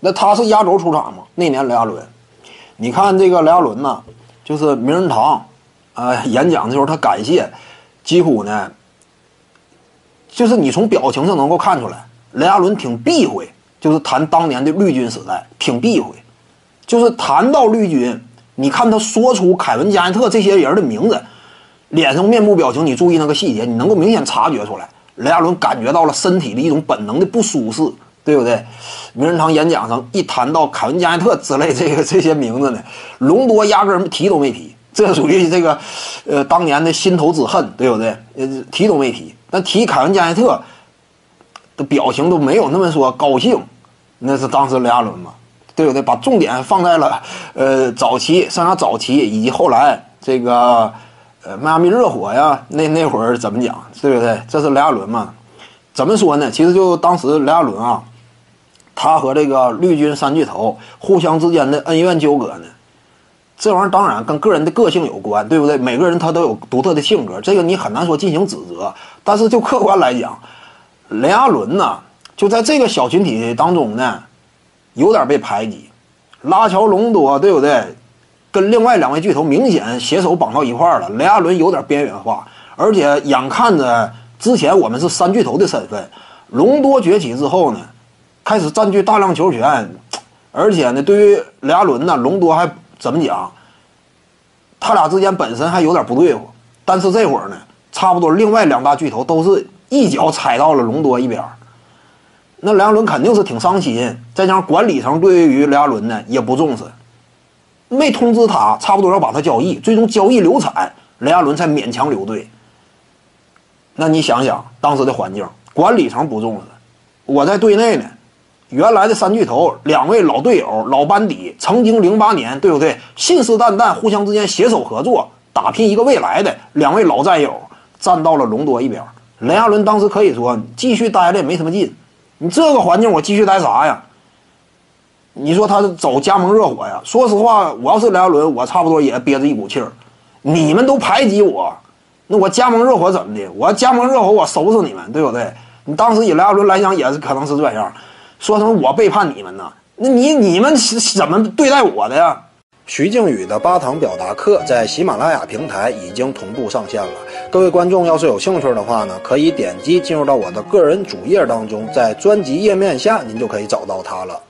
那他是压轴出场嘛？那年雷阿伦，你看这个雷阿伦呢，就是名人堂，呃，演讲的时候他感谢，几乎呢，就是你从表情上能够看出来，雷阿伦挺避讳，就是谈当年的绿军时代，挺避讳，就是谈到绿军，你看他说出凯文加内特这些人的名字，脸上面部表情，你注意那个细节，你能够明显察觉出来，雷阿伦感觉到了身体的一种本能的不舒适。对不对？名人堂演讲上一谈到凯文加内特之类这个 这些名字呢，隆多压根提都没提，这属于这个，呃，当年的心头之恨，对不对？呃，提都没提。但提凯文加内特的表情都没有那么说高兴，那是当时雷阿伦嘛，对不对？把重点放在了呃早期，上下早期以及后来这个呃迈阿密热火呀，那那会儿怎么讲，对不对？这是雷阿伦嘛？怎么说呢？其实就当时雷阿伦啊。他和这个绿军三巨头互相之间的恩怨纠葛呢，这玩意儿当然跟个人的个性有关，对不对？每个人他都有独特的性格，这个你很难说进行指责。但是就客观来讲，雷阿伦呢，就在这个小群体当中呢，有点被排挤。拉乔隆多，对不对？跟另外两位巨头明显携手绑到一块儿了。雷阿伦有点边缘化，而且眼看着之前我们是三巨头的身份，隆多崛起之后呢？开始占据大量球权，而且呢，对于雷阿伦呢，隆多还怎么讲？他俩之间本身还有点不对付，但是这会儿呢，差不多另外两大巨头都是一脚踩到了隆多一边那雷阿伦肯定是挺伤心，再加上管理层对于雷阿伦呢也不重视，没通知他，差不多要把他交易，最终交易流产，雷阿伦才勉强留队。那你想想当时的环境，管理层不重视，我在队内呢。原来的三巨头，两位老队友、老班底，曾经零八年，对不对？信誓旦旦，互相之间携手合作，打拼一个未来的两位老战友，站到了隆多一边。雷阿伦当时可以说继续待着也没什么劲，你这个环境我继续待啥呀？你说他走加盟热火呀？说实话，我要是雷阿伦，我差不多也憋着一股气儿。你们都排挤我，那我加盟热火怎么的？我加盟热火，我收拾你们，对不对？你当时以雷阿伦来讲，也是可能是这样。说什么我背叛你们呢？那你你们是怎么对待我的呀？徐静宇的八堂表达课在喜马拉雅平台已经同步上线了。各位观众要是有兴趣的话呢，可以点击进入到我的个人主页当中，在专辑页面下您就可以找到它了。